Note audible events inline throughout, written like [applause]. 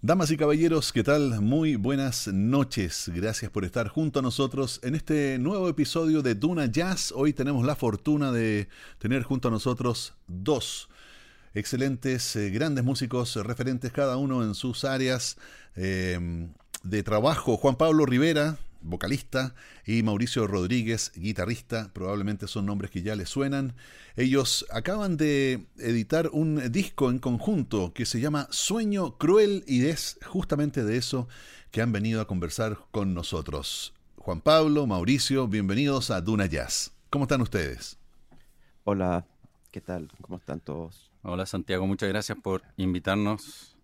Damas y caballeros, ¿qué tal? Muy buenas noches. Gracias por estar junto a nosotros en este nuevo episodio de Duna Jazz. Hoy tenemos la fortuna de tener junto a nosotros dos excelentes, eh, grandes músicos, referentes cada uno en sus áreas eh, de trabajo. Juan Pablo Rivera, vocalista, y Mauricio Rodríguez, guitarrista, probablemente son nombres que ya les suenan. Ellos acaban de editar un disco en conjunto que se llama Sueño Cruel y es justamente de eso que han venido a conversar con nosotros. Juan Pablo, Mauricio, bienvenidos a Duna Jazz. ¿Cómo están ustedes? Hola, ¿qué tal? ¿Cómo están todos? Hola Santiago, muchas gracias por invitarnos.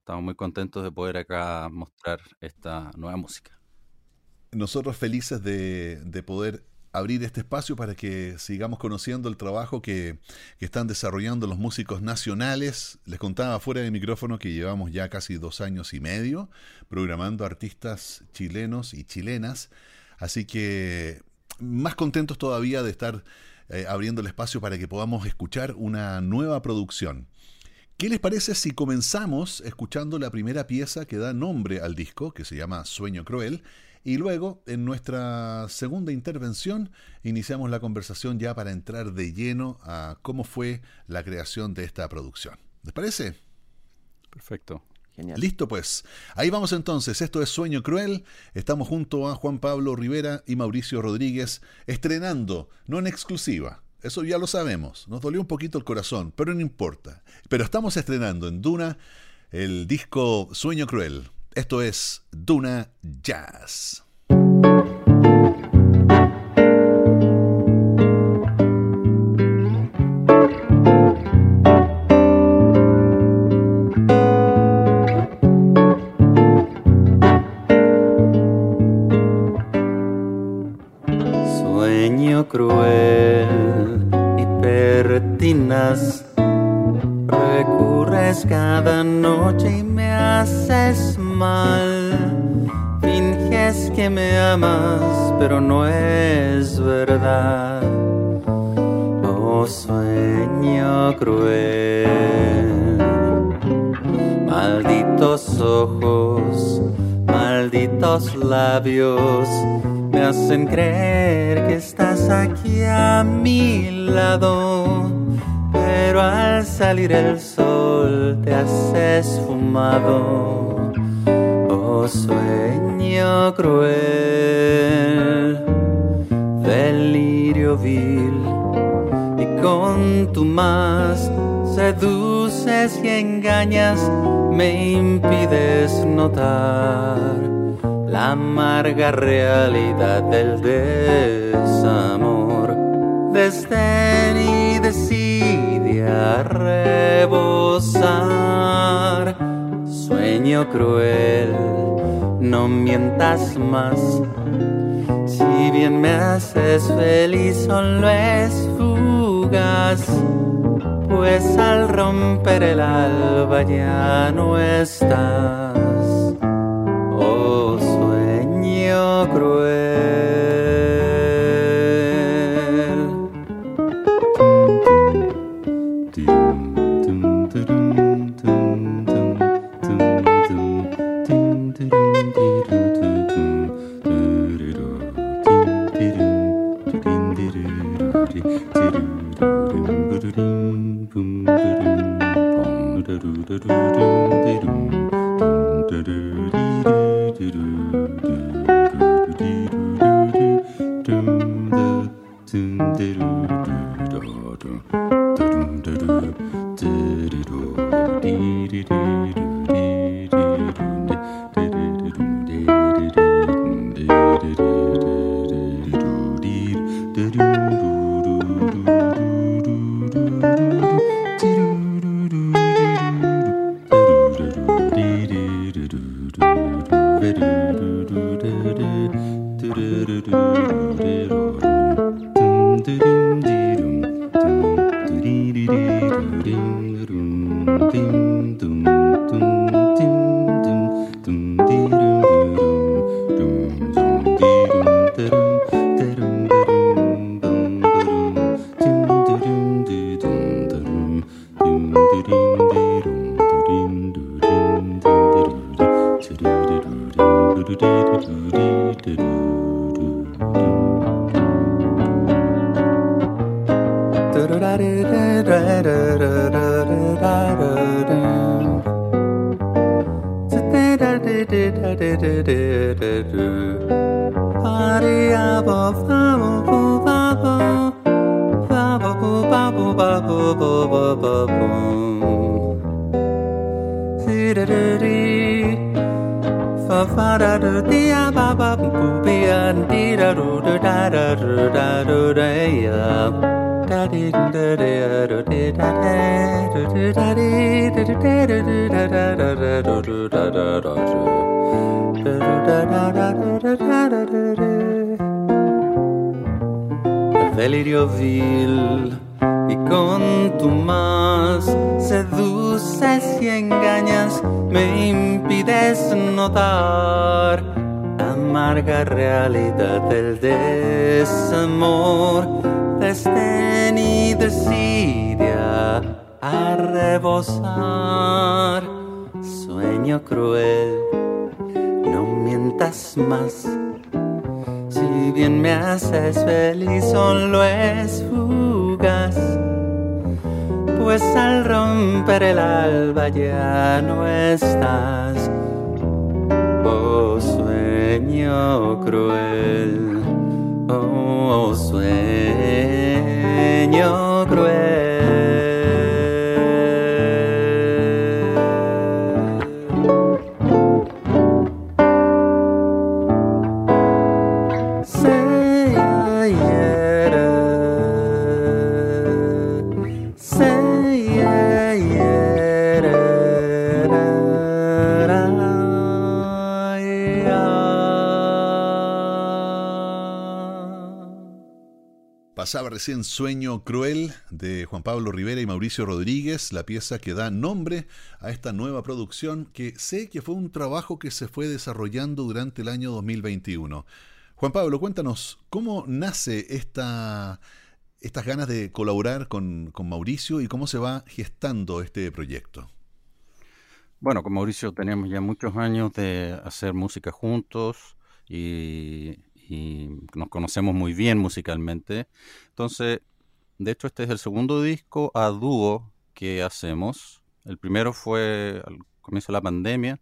Estamos muy contentos de poder acá mostrar esta nueva música nosotros felices de, poder abrir este espacio para que sigamos conociendo el trabajo que, están desarrollando los músicos nacionales. Les contaba fuera de micrófono que llevamos ya casi dos años y medio programando artistas chilenos y chilenas. Así que más contentos todavía de estar eh, abriendo el espacio para que podamos escuchar una nueva producción. ¿Qué les parece si comenzamos escuchando la primera pieza que da nombre al disco, que se llama Sueño Cruel? Y luego, en nuestra segunda intervención, iniciamos la conversación ya para entrar de lleno a cómo fue la creación de esta producción. ¿Les parece? Perfecto. Genial. Listo pues. Ahí vamos entonces. Esto es Sueño Cruel. Estamos junto a Juan Pablo Rivera y Mauricio Rodríguez estrenando, no en exclusiva. Eso ya lo sabemos. Nos dolió un poquito el corazón, pero no importa. Pero estamos estrenando en Duna el disco Sueño Cruel. Esto es Duna Jazz. Amarga realidad del desamor, desdén y desidia rebosar, sueño cruel no mientas más. Si bien me haces feliz, solo es fugaz. Pues al romper el alba ya no estás. Sueño delirio vil y con tu más seduces y engañas, me impides notar la amarga realidad del desamor, desdén y desidia a rebosar. Cruel, no mientas más si bien me haces feliz, solo es fugaz. Pues al romper el alba ya no estás. Oh sueño cruel, Pasaba recién Sueño Cruel de Juan Pablo Rivera y Mauricio Rodríguez, la pieza que da nombre a esta nueva producción que sé que fue un trabajo que se fue desarrollando durante el año 2021. Juan Pablo, cuéntanos, ¿cómo nace esta, estas ganas de colaborar con, con Mauricio y cómo se va gestando este proyecto? Bueno, con Mauricio tenemos ya muchos años de hacer música juntos y y nos conocemos muy bien musicalmente. Entonces, de hecho, este es el segundo disco a dúo que hacemos. El primero fue al comienzo de la pandemia,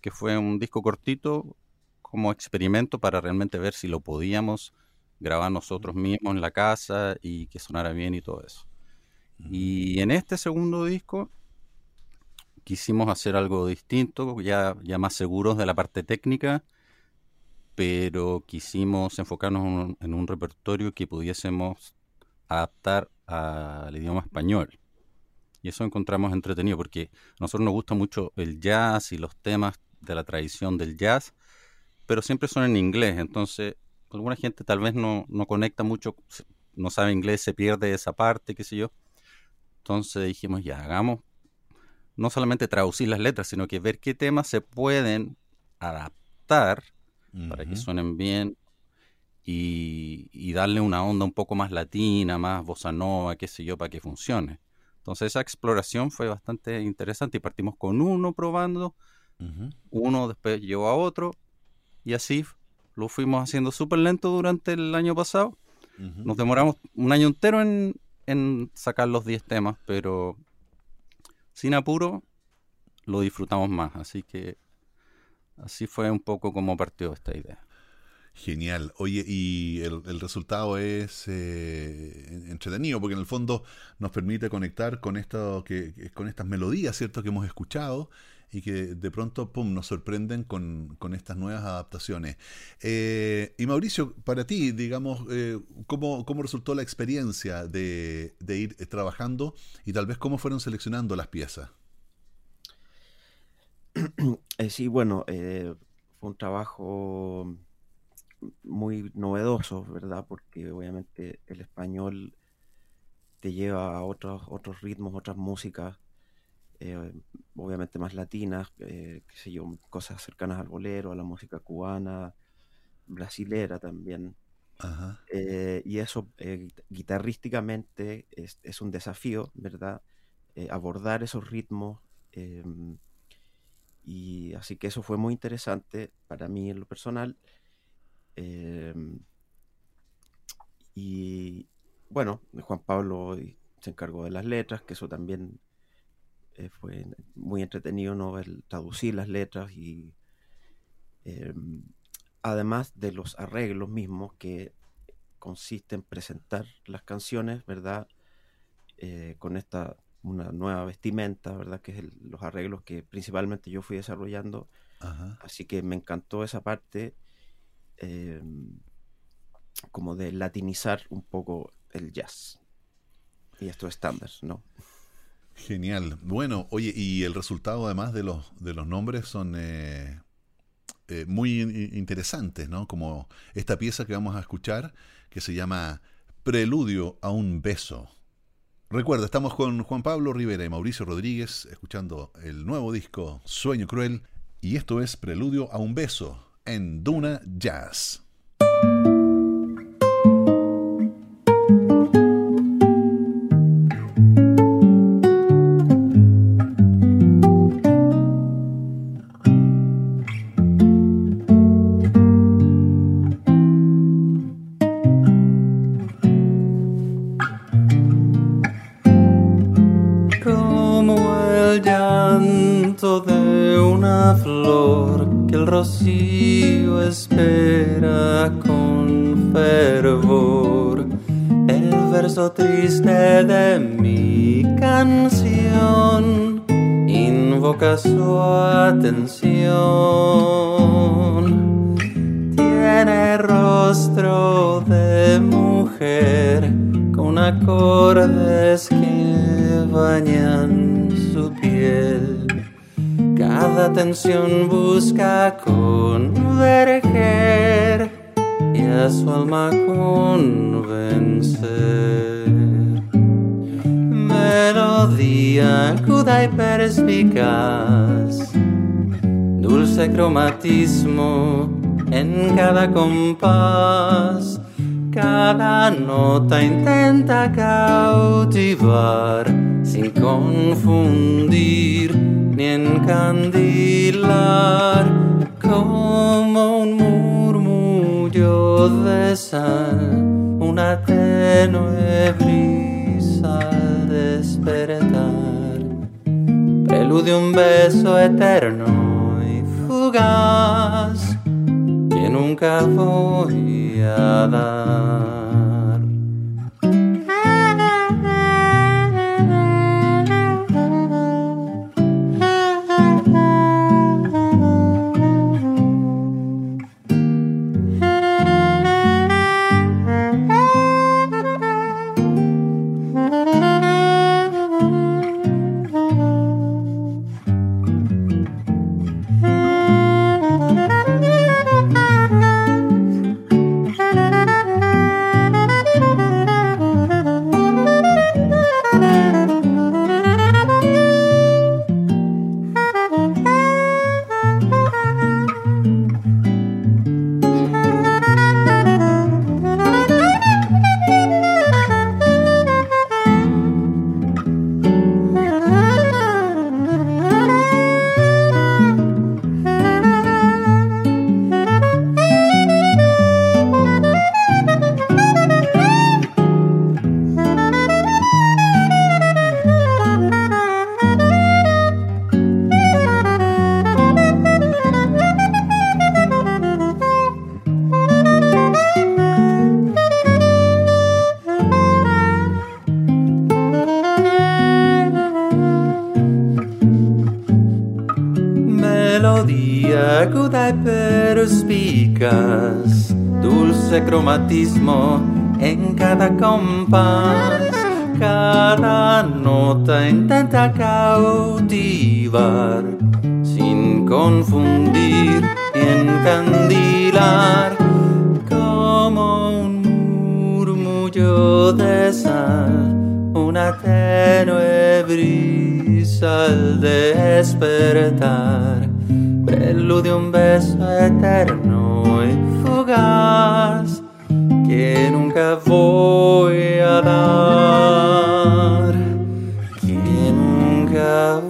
que fue un disco cortito como experimento para realmente ver si lo podíamos grabar nosotros mismos en la casa y que sonara bien y todo eso. Y en este segundo disco quisimos hacer algo distinto, ya, ya más seguros de la parte técnica pero quisimos enfocarnos en un, repertorio que pudiésemos adaptar al idioma español. Y eso encontramos entretenido porque a nosotros nos gusta mucho el jazz y los temas de la tradición del jazz, pero siempre son en inglés. Entonces, alguna gente tal vez no, no conecta mucho, no sabe inglés, se pierde esa parte, qué sé yo. Entonces dijimos, ya, hagamos no solamente traducir las letras, sino que ver qué temas se pueden adaptar para que suenen bien y, darle una onda un poco más latina, más bossa nova, qué sé yo, para que funcione. Entonces esa exploración fue bastante interesante y partimos con uno probando, uno después llevó a otro y así lo fuimos haciendo súper lento durante el año pasado. Nos demoramos un año entero en, en sacar los 10 temas, pero sin apuro lo disfrutamos más. Así que Así fue un poco como partió esta idea. Genial. Oye, y el, resultado es eh, entretenido porque en el fondo nos permite conectar con esto que, con estas melodías, ¿cierto? que hemos escuchado y que de pronto pum, nos sorprenden con, estas nuevas adaptaciones. Eh, y Mauricio, para ti, digamos, eh, ¿cómo, resultó la experiencia de, de ir trabajando y tal vez cómo fueron seleccionando las piezas? [clears throat] Eh, sí, bueno, eh, fue un trabajo muy novedoso, ¿verdad? Porque obviamente el español te lleva a otros, otros ritmos, otras músicas, eh, obviamente más latinas, qué sé yo, cosas cercanas al bolero, a la música cubana, brasilera también. y eso guitarrísticamente es, es, un desafío, ¿verdad? abordar esos ritmos em, y así que eso fue muy interesante para mí en lo personal. Em, y bueno, Juan Pablo se encargó de las letras, que eso también eh, fue muy entretenido, ¿no? El traducir las letras y em, además de los arreglos mismos que consiste en presentar las canciones, ¿verdad? Eh, con esta una nueva vestimenta, ¿verdad? Que es los arreglos que principalmente yo fui desarrollando. Así que me encantó esa parte em, como de latinizar un poco el jazz. Y esto estándar, ¿no? Genial. Bueno, oye, y el resultado además de los, de los nombres son eh, eh, muy interesantes, ¿no? Como esta pieza que vamos a escuchar, que se llama Preludio a un beso. Recuerda, estamos con Juan Pablo Rivera y Mauricio Rodríguez escuchando el nuevo disco Sueño Cruel y esto es Preludio a un beso en Duna Jazz. Cautivar sin confundir ni encandilar como un murmullo de sal, una tenue brisa al despertar, preludio un beso eterno y fugaz que nunca voy a dar. En cada compás. Cada nota intenta cautivar sin confundir y encandilar como un murmullo de sal, una tenue brisa al despertar, preludio un beso eterno que nunca voy a dar, que nunca voy a dar.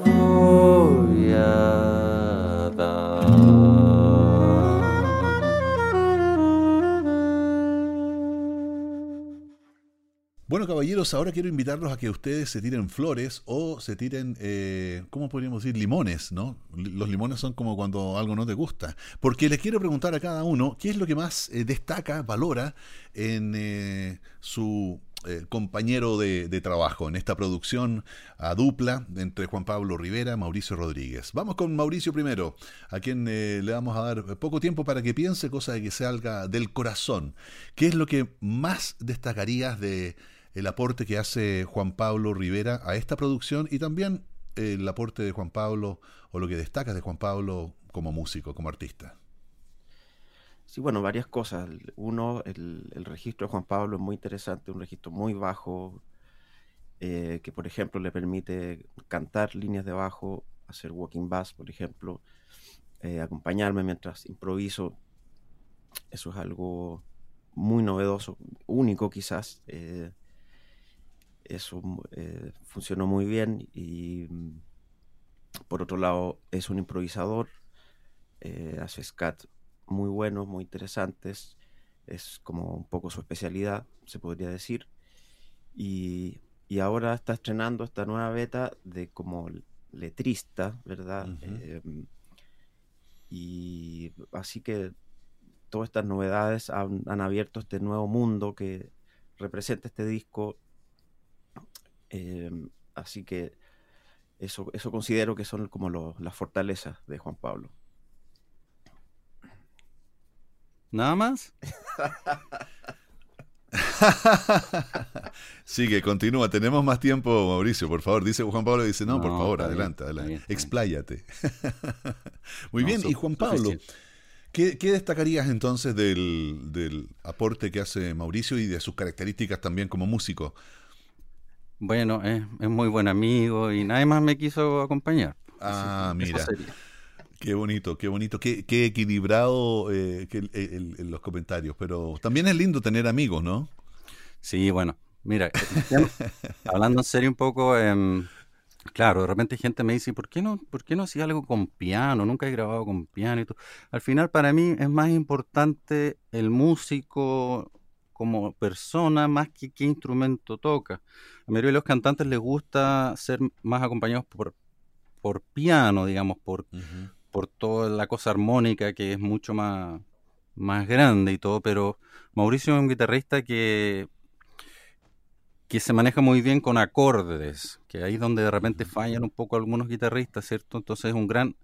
Caballeros, ahora quiero invitarlos a que ustedes se tiren flores o se tiren, eh, ¿cómo podríamos decir? Limones, ¿no? Los limones son como cuando algo no te gusta. Porque les quiero preguntar a cada uno qué es lo que más eh, destaca, valora en eh, su compañero de, de, trabajo, en esta producción a dupla entre Juan Pablo Rivera y Mauricio Rodríguez. Vamos con Mauricio primero, a quien le vamos a dar poco tiempo para que piense, cosa de que salga del corazón. ¿Qué es lo que más destacarías de el aporte que hace Juan Pablo Rivera a esta producción y también el aporte de Juan Pablo o lo que destacas de Juan Pablo como músico, como artista. Sí, bueno, varias cosas. Uno, el, el registro de Juan Pablo es muy interesante, un registro muy bajo, eh, que por ejemplo le permite cantar líneas de bajo, hacer walking bass, por ejemplo, eh, acompañarme mientras improviso. Eso es algo muy novedoso, único quizás. Eh, eso eh, funcionó muy bien y mm, por otro lado es un improvisador, eh, hace scat muy buenos, muy interesantes, es como un poco su especialidad, se podría decir, y, y ahora está estrenando esta nueva beta de como letrista, ¿verdad? Uh -huh. eh, y así que todas estas novedades han, han abierto este nuevo mundo que representa este disco eh, así que eso, eso considero que son como lo, las fortalezas de Juan Pablo. ¿Nada más? [laughs] Sigue, continúa. Tenemos más tiempo, Mauricio, por favor. Dice Juan Pablo, dice, no, no por favor, adelante, bien, adelante. Bien, Expláyate. [laughs] Muy no, bien, y Juan Pablo, ¿qué, ¿qué, destacarías entonces del, del aporte que hace Mauricio y de sus características también como músico? Bueno, es, es, muy buen amigo y nadie más me quiso acompañar. Ah, Así, mira. Qué bonito, qué bonito, qué, qué equilibrado eh, que el, el, el, los comentarios. Pero también es lindo tener amigos, ¿no? Sí, bueno, mira, [laughs] hablando en serio un poco, eh, claro, de repente gente me dice, ¿por qué no, por qué no hacía algo con piano? Nunca he grabado con piano y todo. Al final, para mí es más importante el músico como persona más que qué instrumento toca. A mayoría de los cantantes les gusta ser más acompañados por, por piano, digamos, por, uh -huh. por toda la cosa armónica que es mucho más, más grande y todo, pero Mauricio es un guitarrista que, que se maneja muy bien con acordes, que ahí es donde de repente fallan un poco algunos guitarristas, ¿cierto? Entonces es un gran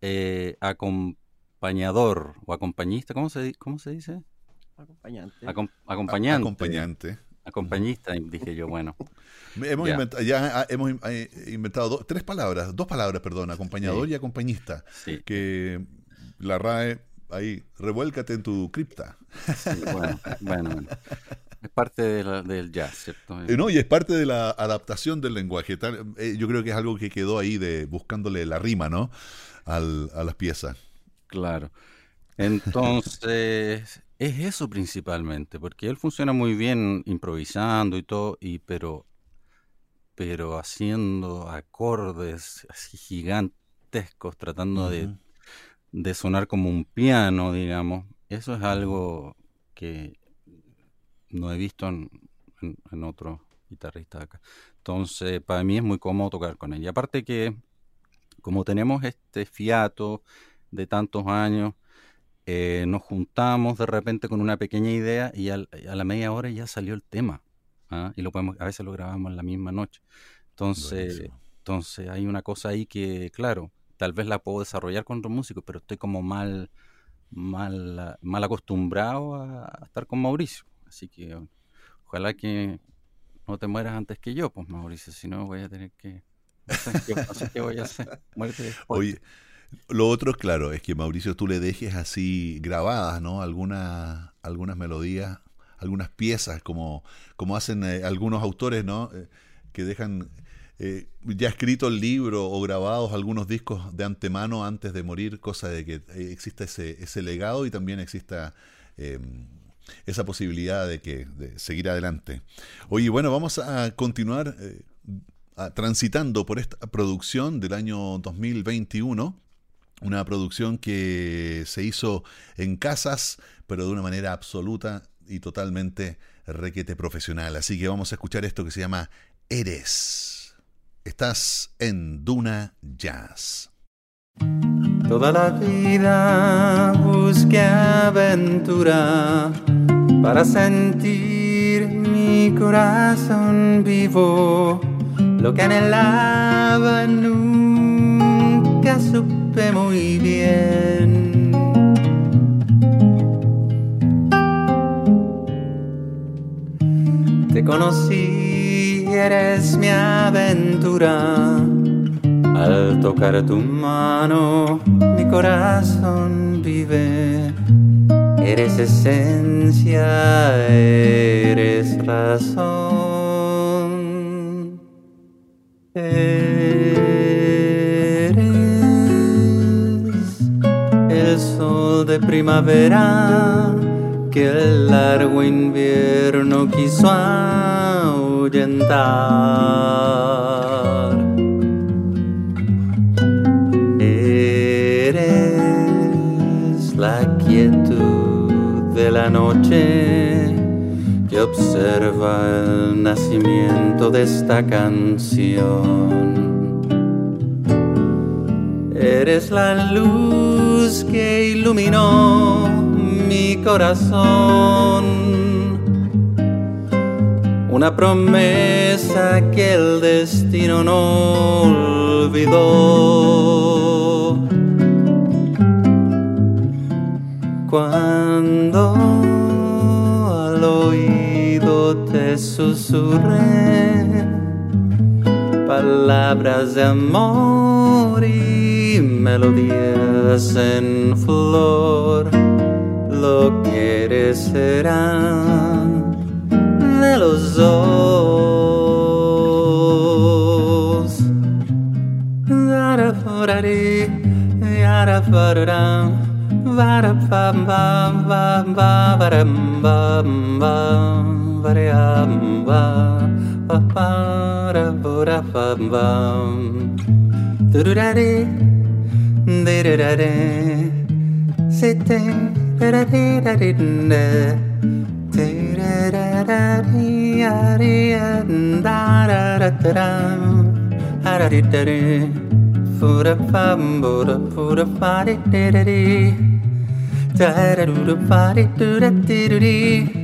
eh, acompañador o acompañista, ¿cómo se, cómo se dice? Acompañante. Acom acompañante. Acompañante. Acompañista, dije yo, bueno. hemos ya, inventado, ya hemos eh, inventado dos, tres palabras, dos palabras, perdón, acompañador sí. y acompañista. Sí. Que la RAE, ahí, revuélcate en tu cripta. Sí, bueno, bueno, bueno, Es parte de la, del jazz, ¿cierto? Eh, no, y es parte de la adaptación del lenguaje. Tal, eh, yo creo que es algo que quedó ahí de buscándole la rima, ¿no? Al, a las piezas. Claro. Entonces, es eso principalmente, porque él funciona muy bien improvisando y todo, y pero, pero haciendo acordes así gigantescos, tratando uh -huh. de, de sonar como un piano, digamos. Eso es algo que no he visto en, en, en otros guitarristas acá. Entonces, para mí es muy cómodo tocar con él. Y aparte que, como tenemos este fiato de tantos años, eh, nos juntamos de repente con una pequeña idea y al, a la media hora ya salió el tema. ¿ah? Y lo podemos, a veces lo grabamos en la misma noche. Entonces, entonces hay una cosa ahí que, claro, tal vez la puedo desarrollar con otros músicos, pero estoy como mal, mal, mal acostumbrado a, a estar con Mauricio. Así que ojalá que no te mueras antes que yo, pues Mauricio, si no voy a tener que... No sé, qué, no sé qué voy a hacer. [laughs] Muerte Oye, lo otro, claro, es que Mauricio tú le dejes así grabadas, ¿no? Algunas, algunas melodías, algunas piezas, como, como hacen eh, algunos autores, ¿no? Eh, que dejan eh, ya escrito el libro o grabados algunos discos de antemano antes de morir, cosa de que exista ese, ese legado y también exista eh, esa posibilidad de que de seguir adelante. Oye, bueno, vamos a continuar transitando por esta producción del año 2021 Una producción que se hizo en casas, pero de una manera absoluta y totalmente requete profesional. Así que vamos a escuchar esto que se llama Eres. Estás en Duna Jazz. Toda la vida busqué aventura para sentir mi corazón vivo. Lo que anhelaba nunca supe muy bien. Te conocí, eres mi aventura. Al tocar tu mano, mi corazón vive. Eres esencia, eres razón. Eres sol de primavera que el largo invierno quiso ahuyentar. Eres la quietud de la noche que observa el nacimiento de esta canción. Eres la luz que iluminó mi corazón. Una promesa que el destino no olvidó. Cuando al oído te susurré palabras de amor y melodías en flor lo que será de los dos. Darafurari, yarafaram, varapam, bam, Da da do do ba do da do do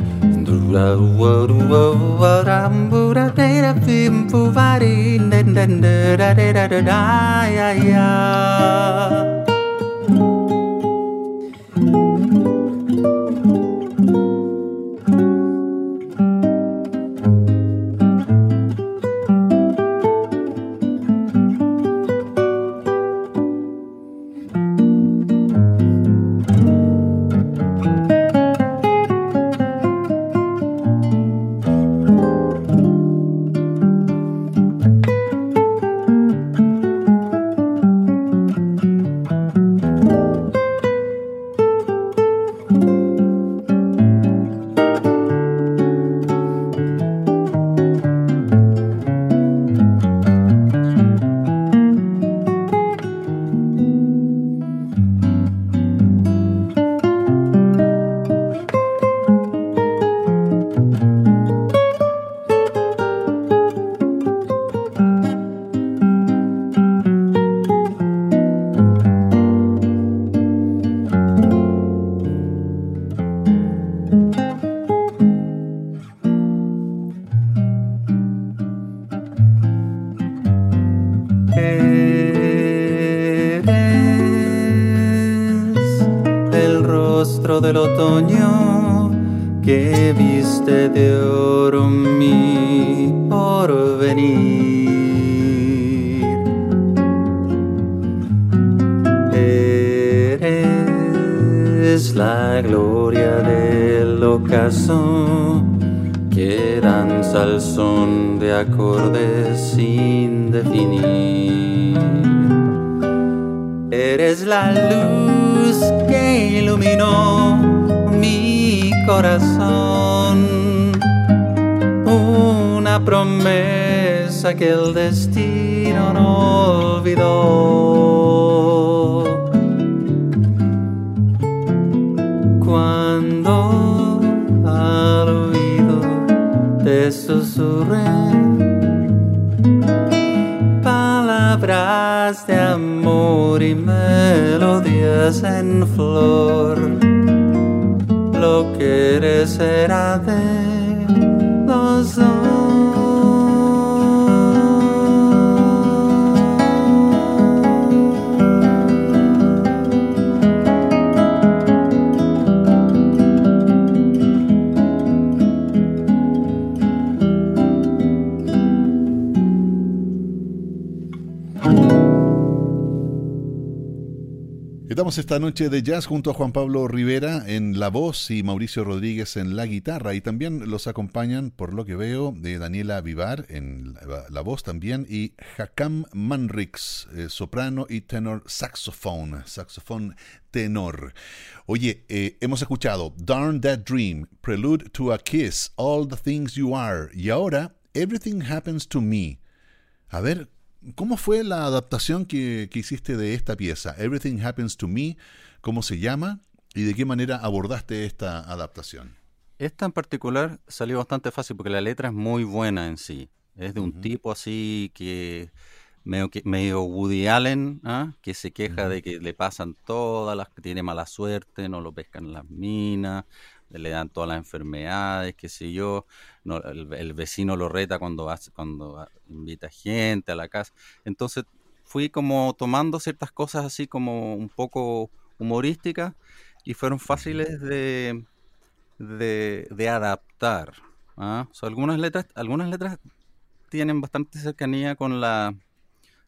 la wa du wa wa ram bu da de da fim fu va di den den da da da da da da ya ya de acordes sin definir. Eres la luz que iluminó mi corazón, una promesa que el destino no olvidó. Te palabras de amor y melodías en flor, lo que eres será de los dos. Esta noche de jazz junto a Juan Pablo Rivera en la voz y Mauricio Rodríguez en la guitarra. Y también los acompañan, por lo que veo, de Daniela Vivar en la, la voz también y Hakam Manrix, eh, soprano y tenor saxofón, saxofón tenor. Oye, eh, hemos escuchado Darn That Dream, Prelude to a Kiss, All the Things You Are y ahora Everything Happens to Me. A ver, ¿Cómo fue la adaptación que, que, hiciste de esta pieza? Everything Happens to Me, ¿cómo se llama? ¿Y de qué manera abordaste esta adaptación? Esta en particular salió bastante fácil porque la letra es muy buena en sí. Es de un uh -huh. tipo así que medio, medio Woody Allen, ¿ah? que se queja uh -huh. de que le pasan todas las que tiene mala suerte, no lo pescan en las minas, le dan todas las enfermedades, qué sé yo, no, el, el, vecino lo reta cuando, hace, cuando invita gente a la casa. Entonces fui como tomando ciertas cosas así como un poco humorísticas y fueron fáciles de, de, de adaptar. ¿ah? O sea, algunas, letras, algunas letras tienen bastante cercanía con, la,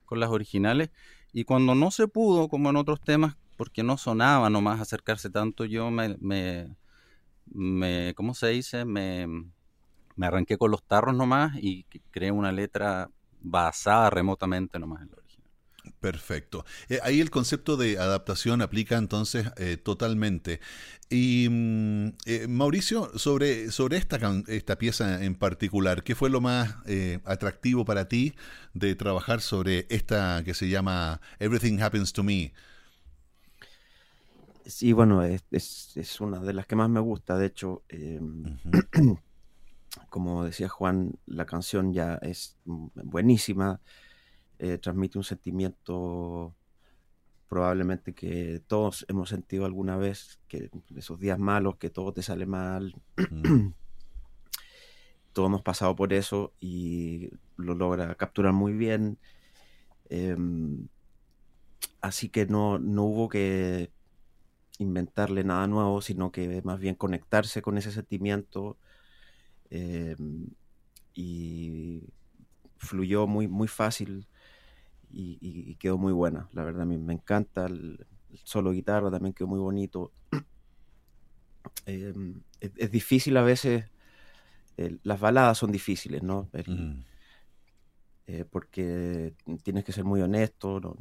con las originales y cuando no se pudo, como en otros temas, porque no sonaba nomás acercarse tanto, yo me, me me, ¿cómo se dice? Me, me arranqué con los tarros nomás y creé una letra basada remotamente nomás en lo original. Perfecto. Eh, ahí el concepto de adaptación aplica entonces eh, totalmente. Y mm, eh, Mauricio, sobre, sobre esta, esta pieza en particular, ¿qué fue lo más atractivo para ti de trabajar sobre esta que se llama Everything Happens to Me? Sí, bueno, es, es, es, una de las que más me gusta. De hecho, eh, uh -huh. como decía Juan, la canción ya es buenísima. Eh, transmite un sentimiento probablemente que todos hemos sentido alguna vez, que esos días malos, que todo te sale mal. Uh [clears throat] -huh. todos hemos pasado por eso y lo logra capturar muy bien. Eh, así que no, no hubo que inventarle nada nuevo, sino que más bien conectarse con ese sentimiento eh, y fluyó muy, muy fácil y, y, y, quedó muy buena. La verdad, a mí me encanta el, el solo guitarra, también quedó muy bonito. Eh, [clears throat] es, es, difícil a veces, eh, las baladas son difíciles, ¿no? El, mm. porque tienes que ser muy honesto, no,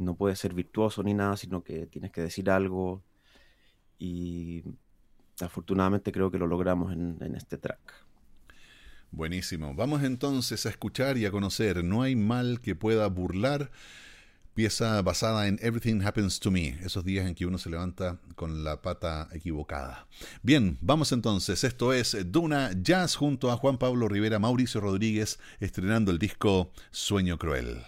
no puedes ser virtuoso ni nada, sino que tienes que decir algo y afortunadamente creo que lo logramos en, en, este track. Buenísimo. Vamos entonces a escuchar y a conocer No hay mal que pueda burlar, pieza basada en Everything Happens to Me, esos días en que uno se levanta con la pata equivocada. Bien, vamos entonces. Esto es Duna Jazz junto a Juan Pablo Rivera, Mauricio Rodríguez, estrenando el disco Sueño Cruel.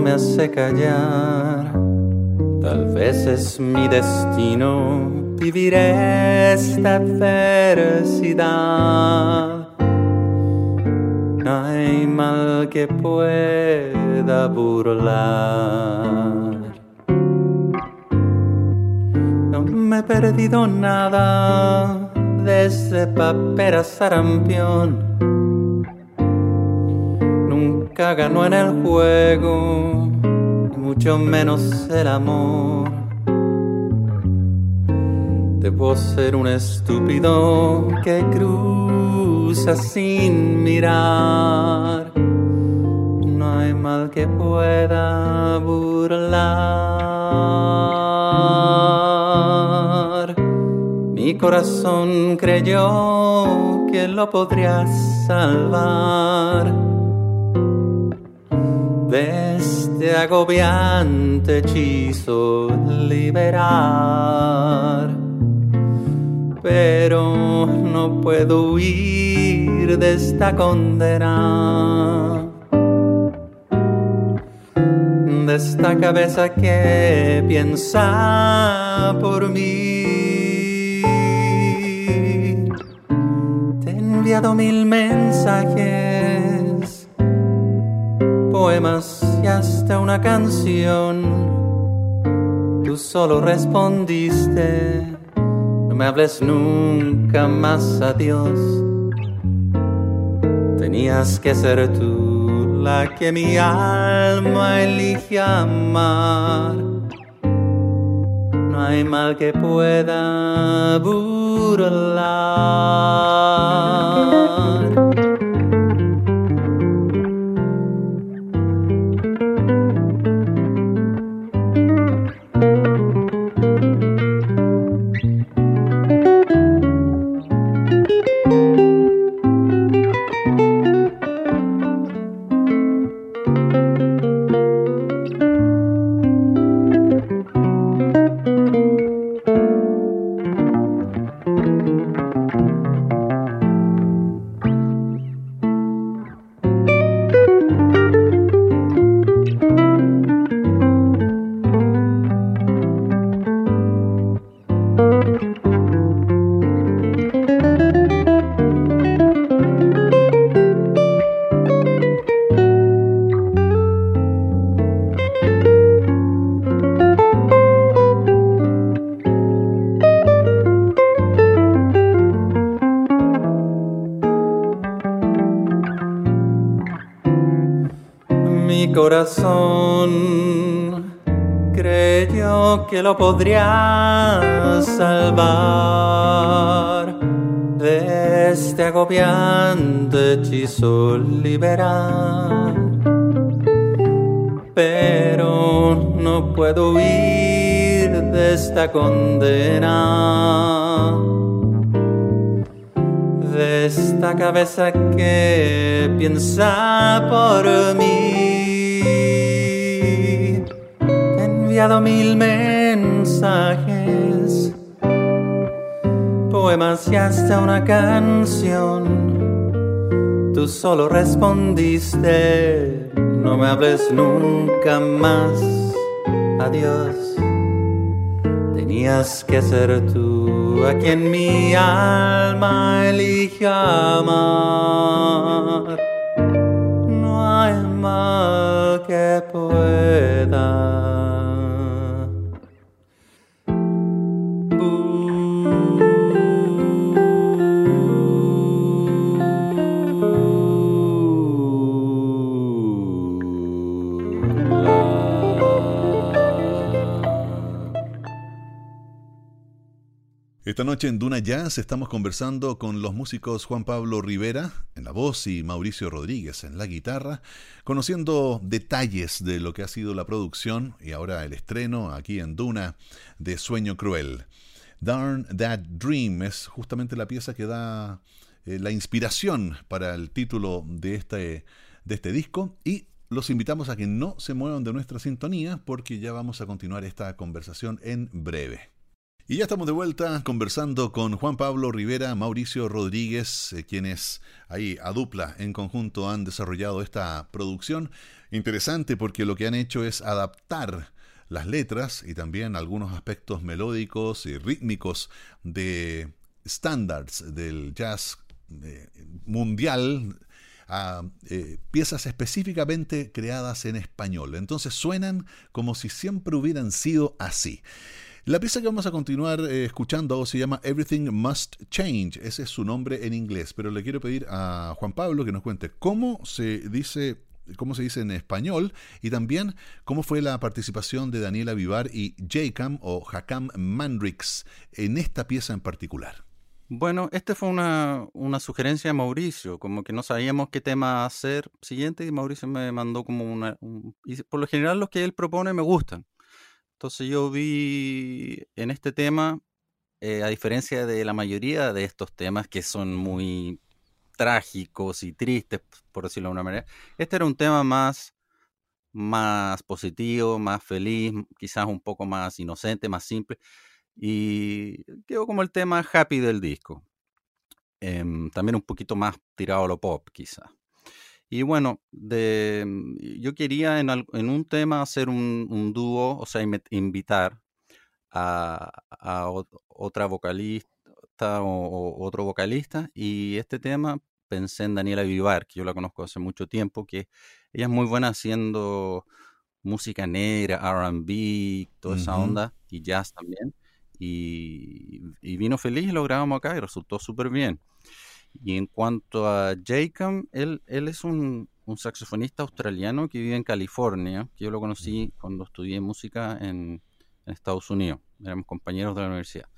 Me hace callar. Tal vez es mi destino vivir esta adversidad. No hay mal que pueda burlar. No me he perdido nada desde papel a sarampión. Nunca ganó en el juego, mucho menos el amor. Debo ser un estúpido que cruza sin mirar. No hay mal que pueda burlar. Mi corazón creyó que lo podría salvar de este agobiante hechizo liberar pero no puedo huir de esta condena. De esta cabeza que piensa por mí. Te he enviado mil mensajes, poemas y hasta una canción. Tú solo respondiste me hables nunca más, adiós. Tenías que ser tú la que mi alma elige amar. No hay mal que pueda burlar. Podría salvar de este agobiante hechizo liberar. Pero no puedo huir de esta condena, de esta cabeza que piensa por mí. He enviado mil mensajes, hasta una canción. Tú solo respondiste, no me hables nunca más, adiós. Tenías que ser tú a quien mi alma elige amar. Esta noche en Duna Jazz estamos conversando con los músicos Juan Pablo Rivera en la voz y Mauricio Rodríguez en la guitarra, conociendo detalles de lo que ha sido la producción y ahora el estreno aquí en Duna de Sueño Cruel. Darn That Dream es justamente la pieza que da eh, la inspiración para el título este, de este disco y los invitamos a que no se muevan de nuestra sintonía porque ya vamos a continuar esta conversación en breve. Y ya estamos de vuelta conversando con Juan Pablo Rivera, Mauricio Rodríguez, eh, quienes ahí a dupla en conjunto han desarrollado esta producción. Interesante porque lo que han hecho es adaptar las letras y también algunos aspectos melódicos y rítmicos de standards del jazz eh, mundial a eh, piezas específicamente creadas en español. Entonces suenan como si siempre hubieran sido así. La pieza que vamos a continuar eh, escuchando se llama Everything Must Change. Ese es su nombre en inglés, pero le quiero pedir a Juan Pablo que nos cuente cómo se dice cómo se dice en español y también cómo fue la participación de Daniela Vivar y Jacam o Hakam Mandrix en esta pieza en particular. Bueno, esta fue una, una, sugerencia de Mauricio, como que no sabíamos qué tema hacer siguiente y Mauricio me mandó como una... y por lo general los que él propone me gustan. Entonces yo vi en este tema, eh, a diferencia de la mayoría de estos temas que son muy trágicos y tristes, por decirlo de alguna manera, este era un tema más, más positivo, más feliz, quizás un poco más inocente, más simple y quedó como el tema happy del disco. Em, también un poquito más tirado a lo pop, quizá. Y bueno, de, mm, yo quería en, en un tema hacer un, un, dúo, o sea, invitar a, a otra vocalista o, otro vocalista. Y este tema pensé en Daniela Vivar, que yo la conozco hace mucho tiempo, que ella es muy buena haciendo música negra, RB, toda esa onda, y jazz también y, vino feliz y lo grabamos acá y resultó súper bien. Y en cuanto a Jacob, él, él es un, saxofonista australiano que vive en California, que yo lo conocí cuando estudié música en, Estados Unidos, éramos compañeros de la universidad.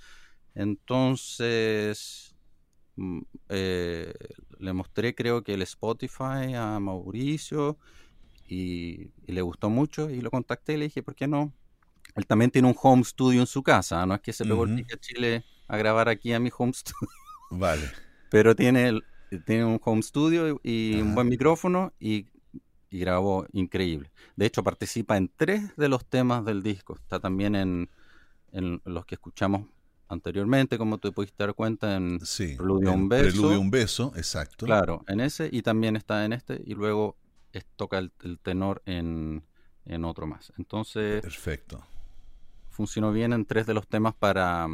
Entonces, mm, eh, le mostré creo que el Spotify a Mauricio y, y, le gustó mucho y lo contacté y le dije, ¿por qué no él también tiene un home studio en su casa, no es que se pegó el a Chile a grabar aquí a mi home [laughs] studio. Vale. Pero tiene, tiene un home studio y un buen micrófono y, grabó increíble. De hecho, participa en tres de los temas del disco. Está también en, los que escuchamos anteriormente, como tú pudiste dar cuenta, en sí, Preludio un beso. Preludio un beso, exacto. Claro, en ese y también está en este y luego toca el, tenor en, en otro más. Entonces... Perfecto funcionó bien en tres de los temas para,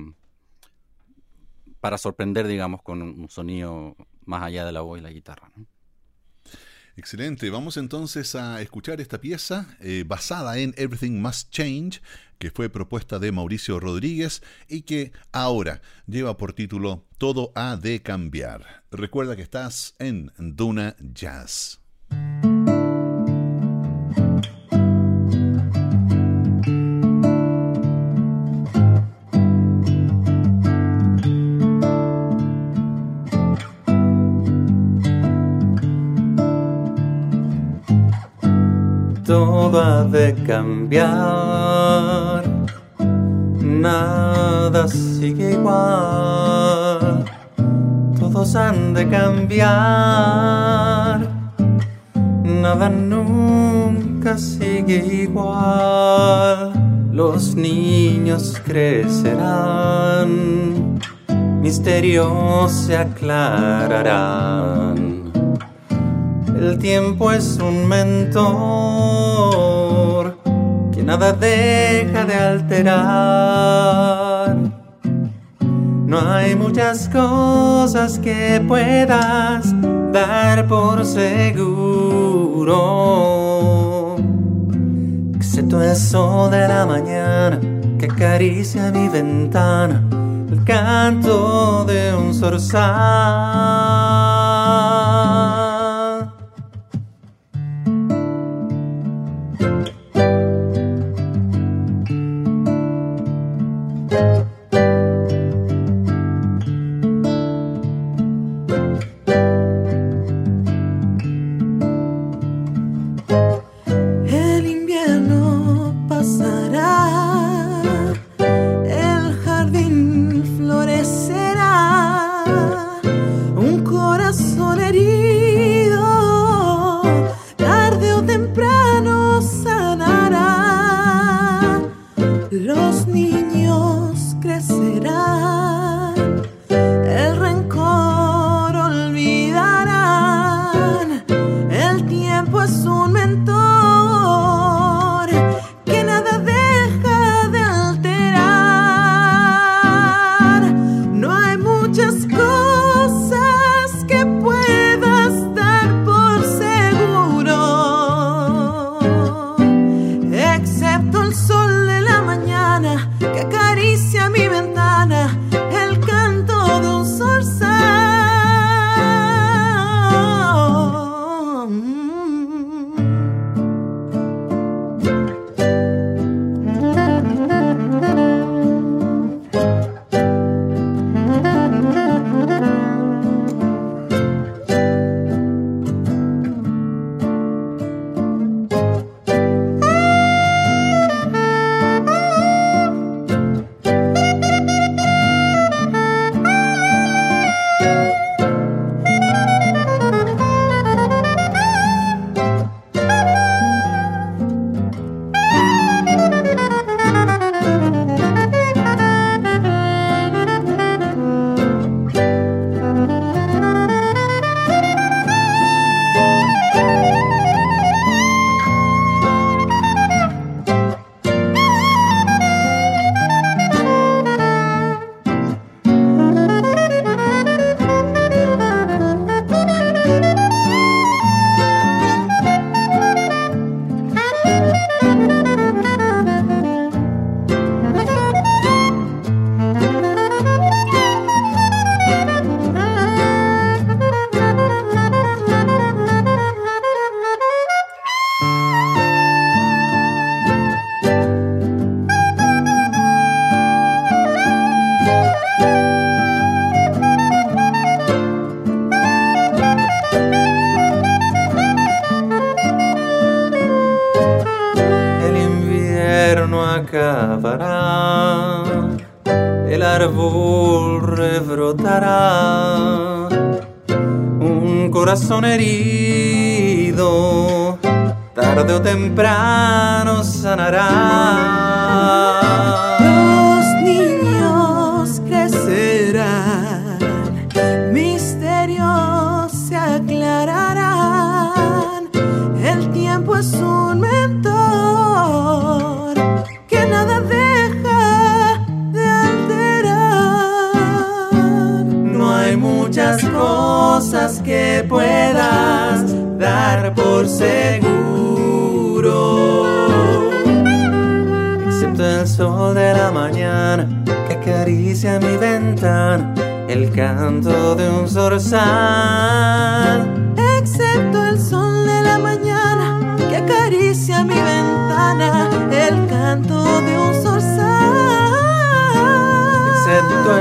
para sorprender, digamos, con un sonido más allá de la voz y la guitarra. Excelente, vamos entonces a escuchar esta pieza eh, basada en Everything Must Change, que fue propuesta de Mauricio Rodríguez y que ahora lleva por título Todo ha de cambiar. Recuerda que estás en Duna Jazz. De cambiar. Nada sigue igual, todos han de cambiar. Nada nunca sigue igual, los niños crecerán, misterios se aclararán. El tiempo es un mentor nada deja de alterar. No hay muchas cosas que puedas dar por seguro, excepto eso de la mañana que acaricia mi ventana, el canto de un zorzal.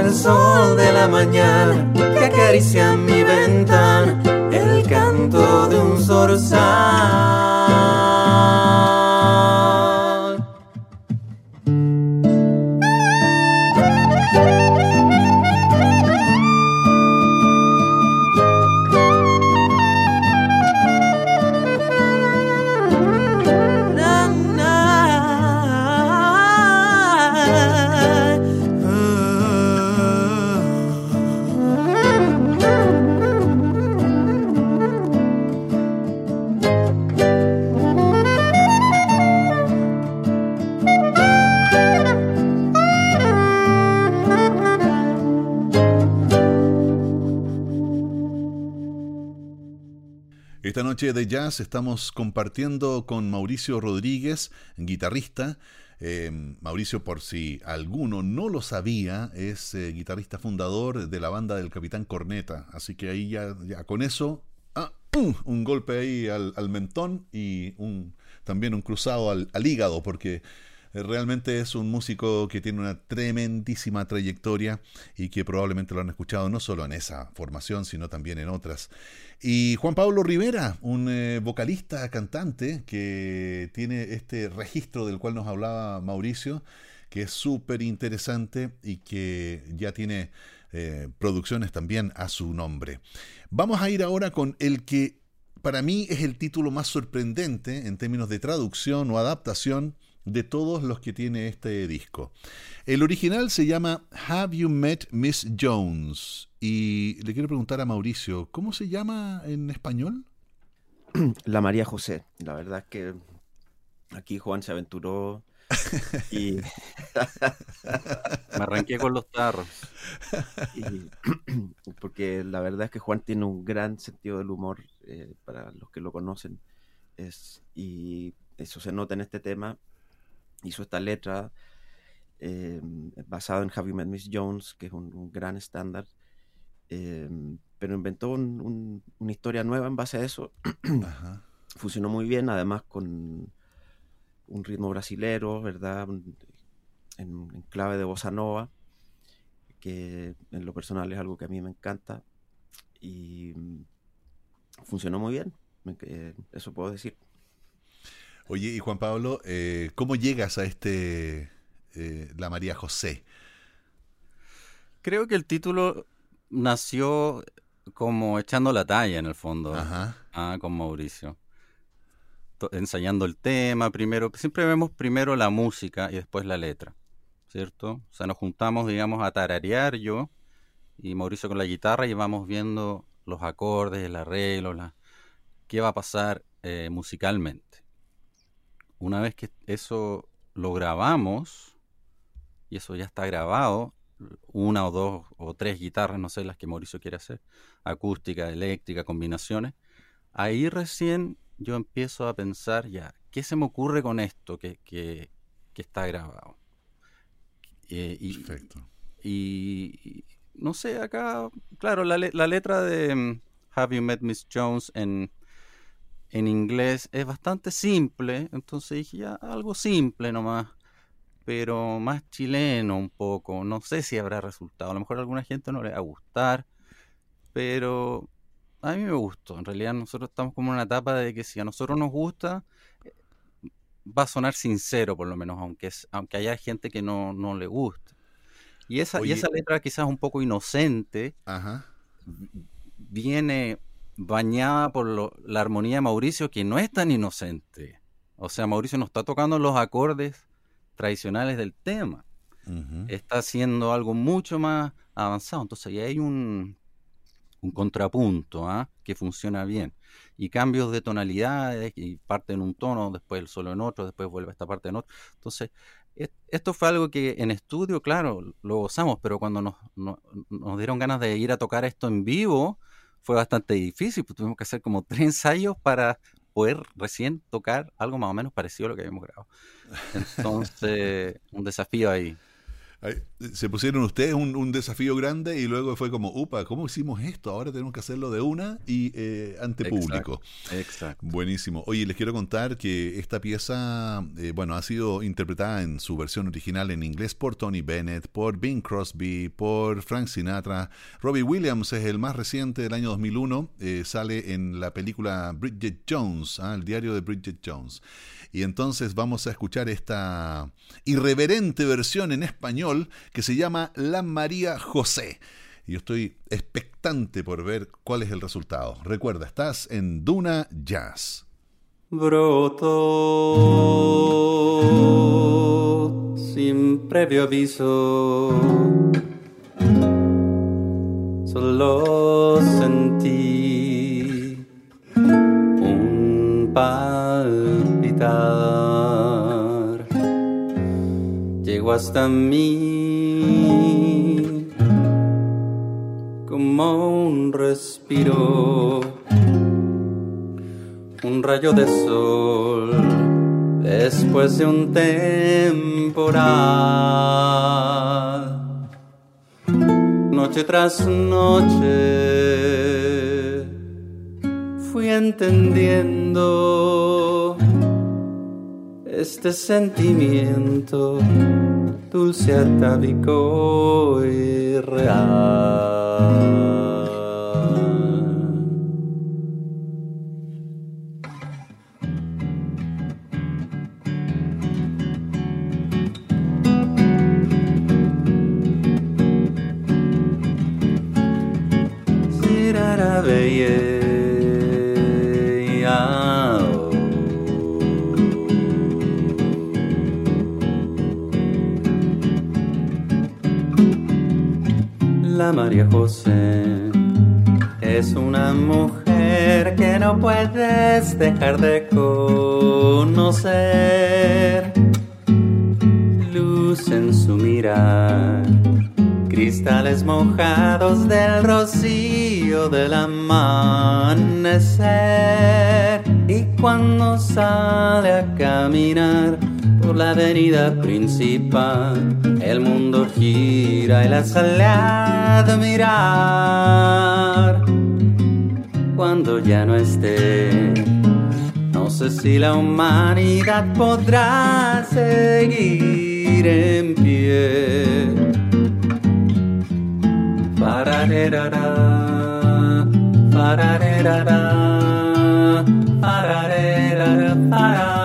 El sol de la mañana que acaricia mi ventana, el canto de un zorzal. Noche de jazz estamos compartiendo con Mauricio Rodríguez, guitarrista. Eh, Mauricio, por si alguno no lo sabía, es eh, guitarrista fundador de la banda del Capitán Corneta. Así que ahí ya, ya con eso, ah, un golpe ahí al, al mentón y un, también un cruzado al, al hígado, porque eh, realmente es un músico que tiene una tremendísima trayectoria y que probablemente lo han escuchado no solo en esa formación, sino también en otras. Y Juan Pablo Rivera, un eh, vocalista, cantante, que tiene este registro del cual nos hablaba Mauricio, que es súper interesante y que ya tiene eh, producciones también a su nombre. Vamos a ir ahora con el que para mí es el título más sorprendente en términos de traducción o adaptación de todos los que tiene este disco. El original se llama Have You Met Miss Jones? Y le quiero preguntar a Mauricio, ¿cómo se llama en español? [clears throat] La María José. La verdad es que aquí Juan se aventuró y, [laughs] Me arranqué con los tarros. [laughs] y- [clears throat] porque la verdad es que Juan tiene un gran sentido del humor eh, para los que lo conocen es, y eso se nota en este tema. Hizo esta letra eh, basado en Have You Met Miss Jones, que es un, un gran estándar, eh, pero inventó un- un- una historia nueva en base a eso Ajá. [clears throat] funcionó muy bien, además con un ritmo brasilero, ¿verdad? En, en clave de bossa nova, que en lo personal es algo que a mí me encanta y mm, funcionó muy bien, eso puedo decir. Oye, y Juan Pablo, eh, ¿cómo llegas a este eh, La María José? Creo que el título nació como echando la talla en el fondo. Ajá. Ah, con Mauricio. To- Ensayando el tema primero. Siempre vemos primero la música y después la letra, ¿cierto? O sea, nos juntamos, digamos, a tararear yo y Mauricio con la guitarra y vamos viendo los acordes, el arreglo, la... qué va a pasar eh, musicalmente. Una vez que eso lo grabamos, y eso ya está grabado, una o dos o tres guitarras, no sé las que Mauricio quiere hacer, acústica, eléctrica, combinaciones, ahí recién yo empiezo a pensar ya, ¿qué se me ocurre con esto que, que- que está grabado? Eh, y, Perfecto. y- y no sé, acá, claro, la, le- la letra de mm, Have You Met Miss Jones en, en inglés es bastante simple, entonces dije ya, algo simple nomás, pero más chileno un poco. No sé si habrá resultado. A lo mejor a alguna gente no le va a gustar, pero a mí me gustó. En realidad nosotros estamos como en una etapa de que si a nosotros nos gusta, va a sonar sincero por lo menos, aunque, aunque haya gente que no, no le guste. Y esa, y esa letra quizás un poco inocente viene bañada por la armonía de Mauricio, que no es tan inocente. O sea, Mauricio no está tocando los acordes tradicionales del tema. Está haciendo algo mucho más avanzado. Entonces ahí hay un, contrapunto ¿ah? que funciona bien. Y cambios de tonalidades, y parte en un tono, después el solo en otro, después vuelve esta parte en otro. Entonces, e-, esto fue algo que en estudio, claro, lo gozamos, pero cuando nos, nos, dieron ganas de ir a tocar esto en vivo, fue bastante difícil, pues tuvimos que hacer como tres ensayos para poder recién tocar algo más o menos parecido a lo que habíamos grabado. [laughs] Entonces, un desafío ahí se pusieron ustedes un, desafío grande y luego fue como, upa, ¿cómo hicimos esto? Ahora tenemos que hacerlo de una y eh, ante público. Exacto, Buenísimo. Oye, les quiero contar que esta pieza, eh, bueno, ha sido interpretada en su versión original en inglés por Tony Bennett, por Bing Crosby, por Frank Sinatra. Robbie Williams es el más reciente del año 2001. Eh, sale en la película Bridget Jones, ¿ah? el diario de Bridget Jones. Y entonces vamos a escuchar esta irreverente versión en español que se llama La María José. Yo estoy expectante por ver cuál es el resultado. Recuerda, estás en Duna Jazz. Broto sin previo aviso. Solo sentí hasta mí como un respiro, un rayo de sol después de un temporal, noche tras noche. Fui entendiendo este sentimiento dulce atávico y real. Es una mujer que no puedes dejar de conocer. Luz en su mirar, cristales mojados del rocío del amanecer. Y cuando sale a caminar, por la avenida principal. El mundo gira y la sale a mirar. Cuando ya no esté, no sé si la humanidad podrá seguir en pie. Pararerara, pararerara, pararerara, pararerara.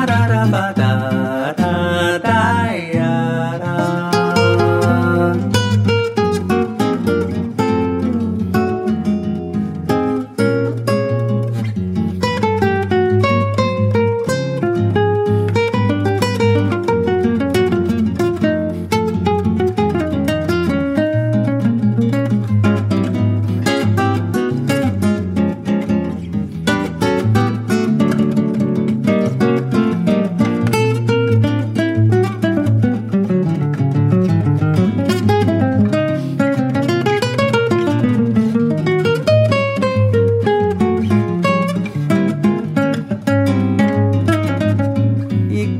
fa da da fa da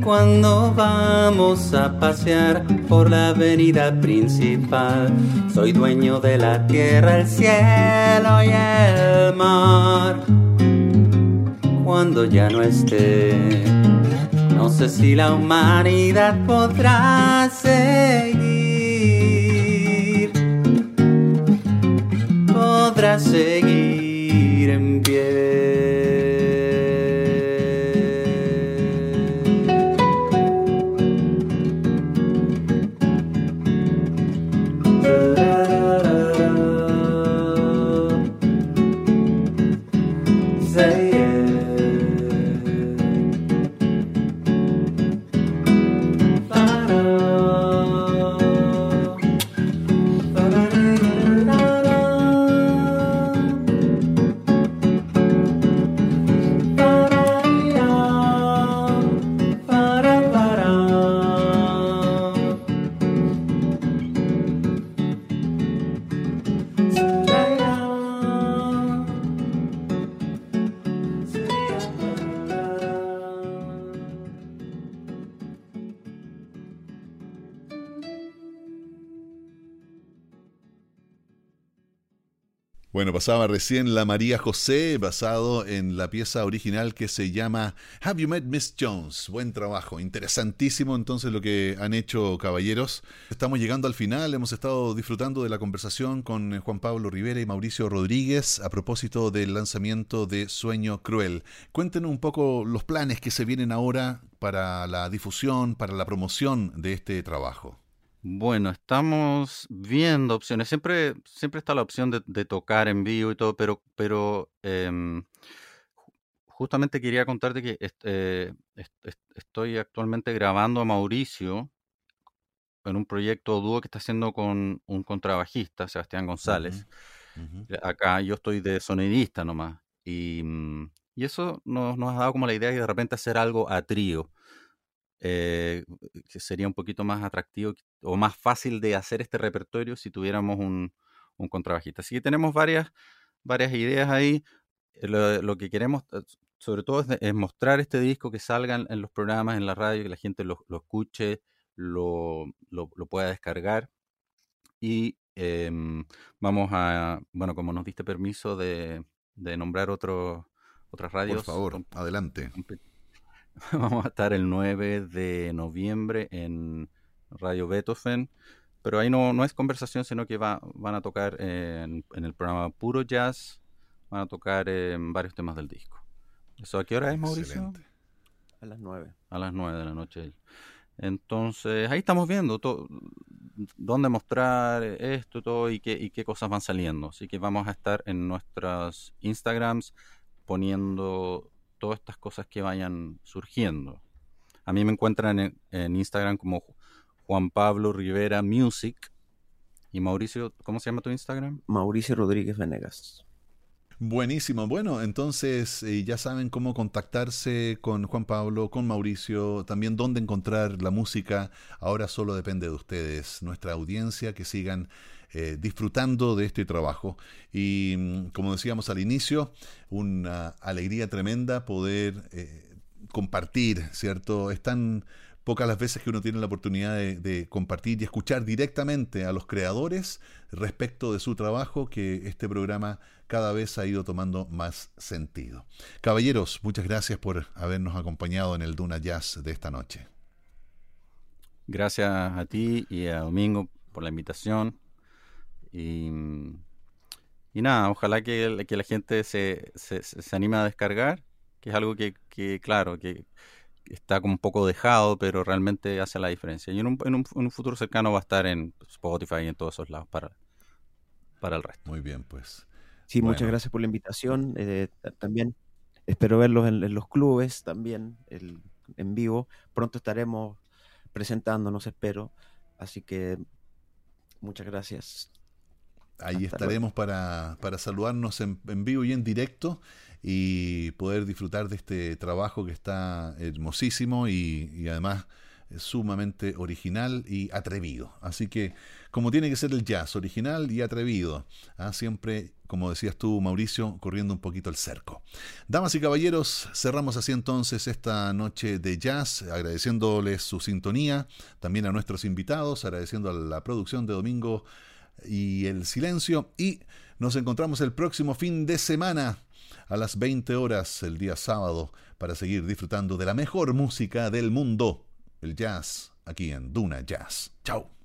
Vamos a pasear por la avenida principal. Soy dueño de la tierra, el cielo y el mar. Cuando ya no esté, no sé si la humanidad podrá seguir. Podrá seguir en pie. Pasaba recién La María José, basado en la pieza original que se llama Have You Met Miss Jones? Buen trabajo, interesantísimo entonces lo que han hecho caballeros. Estamos llegando al final, hemos estado disfrutando de la conversación con Juan Pablo Rivera y Mauricio Rodríguez a propósito del lanzamiento de Sueño Cruel. Cuéntenos un poco los planes que se vienen ahora para la difusión, para la promoción de este trabajo. Bueno, estamos viendo opciones. Siempre, siempre está la opción de, de tocar en vivo y todo, pero, pero em, ju- justamente quería contarte que est- eh, est- est- estoy actualmente grabando a Mauricio en un proyecto dúo que está haciendo con un contrabajista, Sebastián González. Ujú. Eh, Acá yo estoy de sonidista nomás. Y, mm, y eso nos, nos ha dado como la idea de de repente hacer algo a trío eh, que sería un poquito más atractivo o más fácil de hacer este repertorio si tuviéramos un, un contrabajista. Así que tenemos varias, varias ideas ahí. Eh, Lo, lo que queremos, eh, sobre todo, es, de- es mostrar este disco, que salga en, los programas, en la radio, que la gente lo, lo escuche, lo, lo, lo pueda descargar. Y em, vamos a, bueno, como nos diste permiso de, de nombrar otro, otras Por radios, favor, com- adelante. [laughs] Vamos a estar el 9 de noviembre en Radio Beethoven, pero ahí no, no es conversación, sino que va, van a tocar en, en el programa Puro Jazz, van a tocar varios temas del disco. ¿Eso a qué hora es, Mauricio? A las 9. A las 9 de la noche. Entonces, ahí estamos viendo dónde mostrar esto todo y qué, y qué cosas van saliendo. Así que vamos a estar en nuestras Instagrams poniendo todas estas cosas que vayan surgiendo. A mí me encuentran en, Instagram como Juan Pablo Rivera Music. Y Mauricio, ¿cómo se llama tu Instagram? Mauricio Rodríguez Venegas. Buenísimo. Bueno, entonces eh, ya saben cómo contactarse con Juan Pablo, con Mauricio, también dónde encontrar la música. Ahora solo depende de ustedes, nuestra audiencia, que sigan eh, disfrutando de este trabajo. Y mm, como decíamos al inicio, una alegría tremenda poder eh, compartir, ¿cierto? Es tan pocas las veces que uno tiene la oportunidad de, compartir y escuchar directamente a los creadores respecto de su trabajo que este programa cada vez ha ido tomando más sentido. Caballeros, muchas gracias por habernos acompañado en el Duna Jazz de esta noche. Gracias a ti y a Domingo por la invitación. Y, y nada, ojalá que, que la gente se, se, se anime a descargar, que es algo que, que, claro, que está como un poco dejado, pero realmente hace la diferencia. Y en un, en un, en un futuro cercano va a estar en Spotify y en todos esos lados para, para el resto. Muy bien, pues. Sí, Bueno. muchas gracias por la invitación. eh, ta- también espero verlos en, en los clubes, también el- en vivo. Pronto estaremos presentándonos, espero. Así que muchas gracias. Ahí Hasta estaremos para, para saludarnos en, en vivo y en directo y poder disfrutar de este trabajo que está hermosísimo y, y además sumamente original y atrevido. Así que, como tiene que ser el jazz, original y atrevido, ¿ah? siempre, como decías tú, Mauricio, corriendo un poquito el cerco. Damas y caballeros, cerramos así entonces esta noche de jazz, agradeciéndoles su sintonía, también a nuestros invitados, agradeciendo a la producción de Domingo y el silencio, y nos encontramos el próximo fin de semana a las 20 horas el día sábado para seguir disfrutando de la mejor música del mundo el jazz aquí en Duna Jazz. Chao.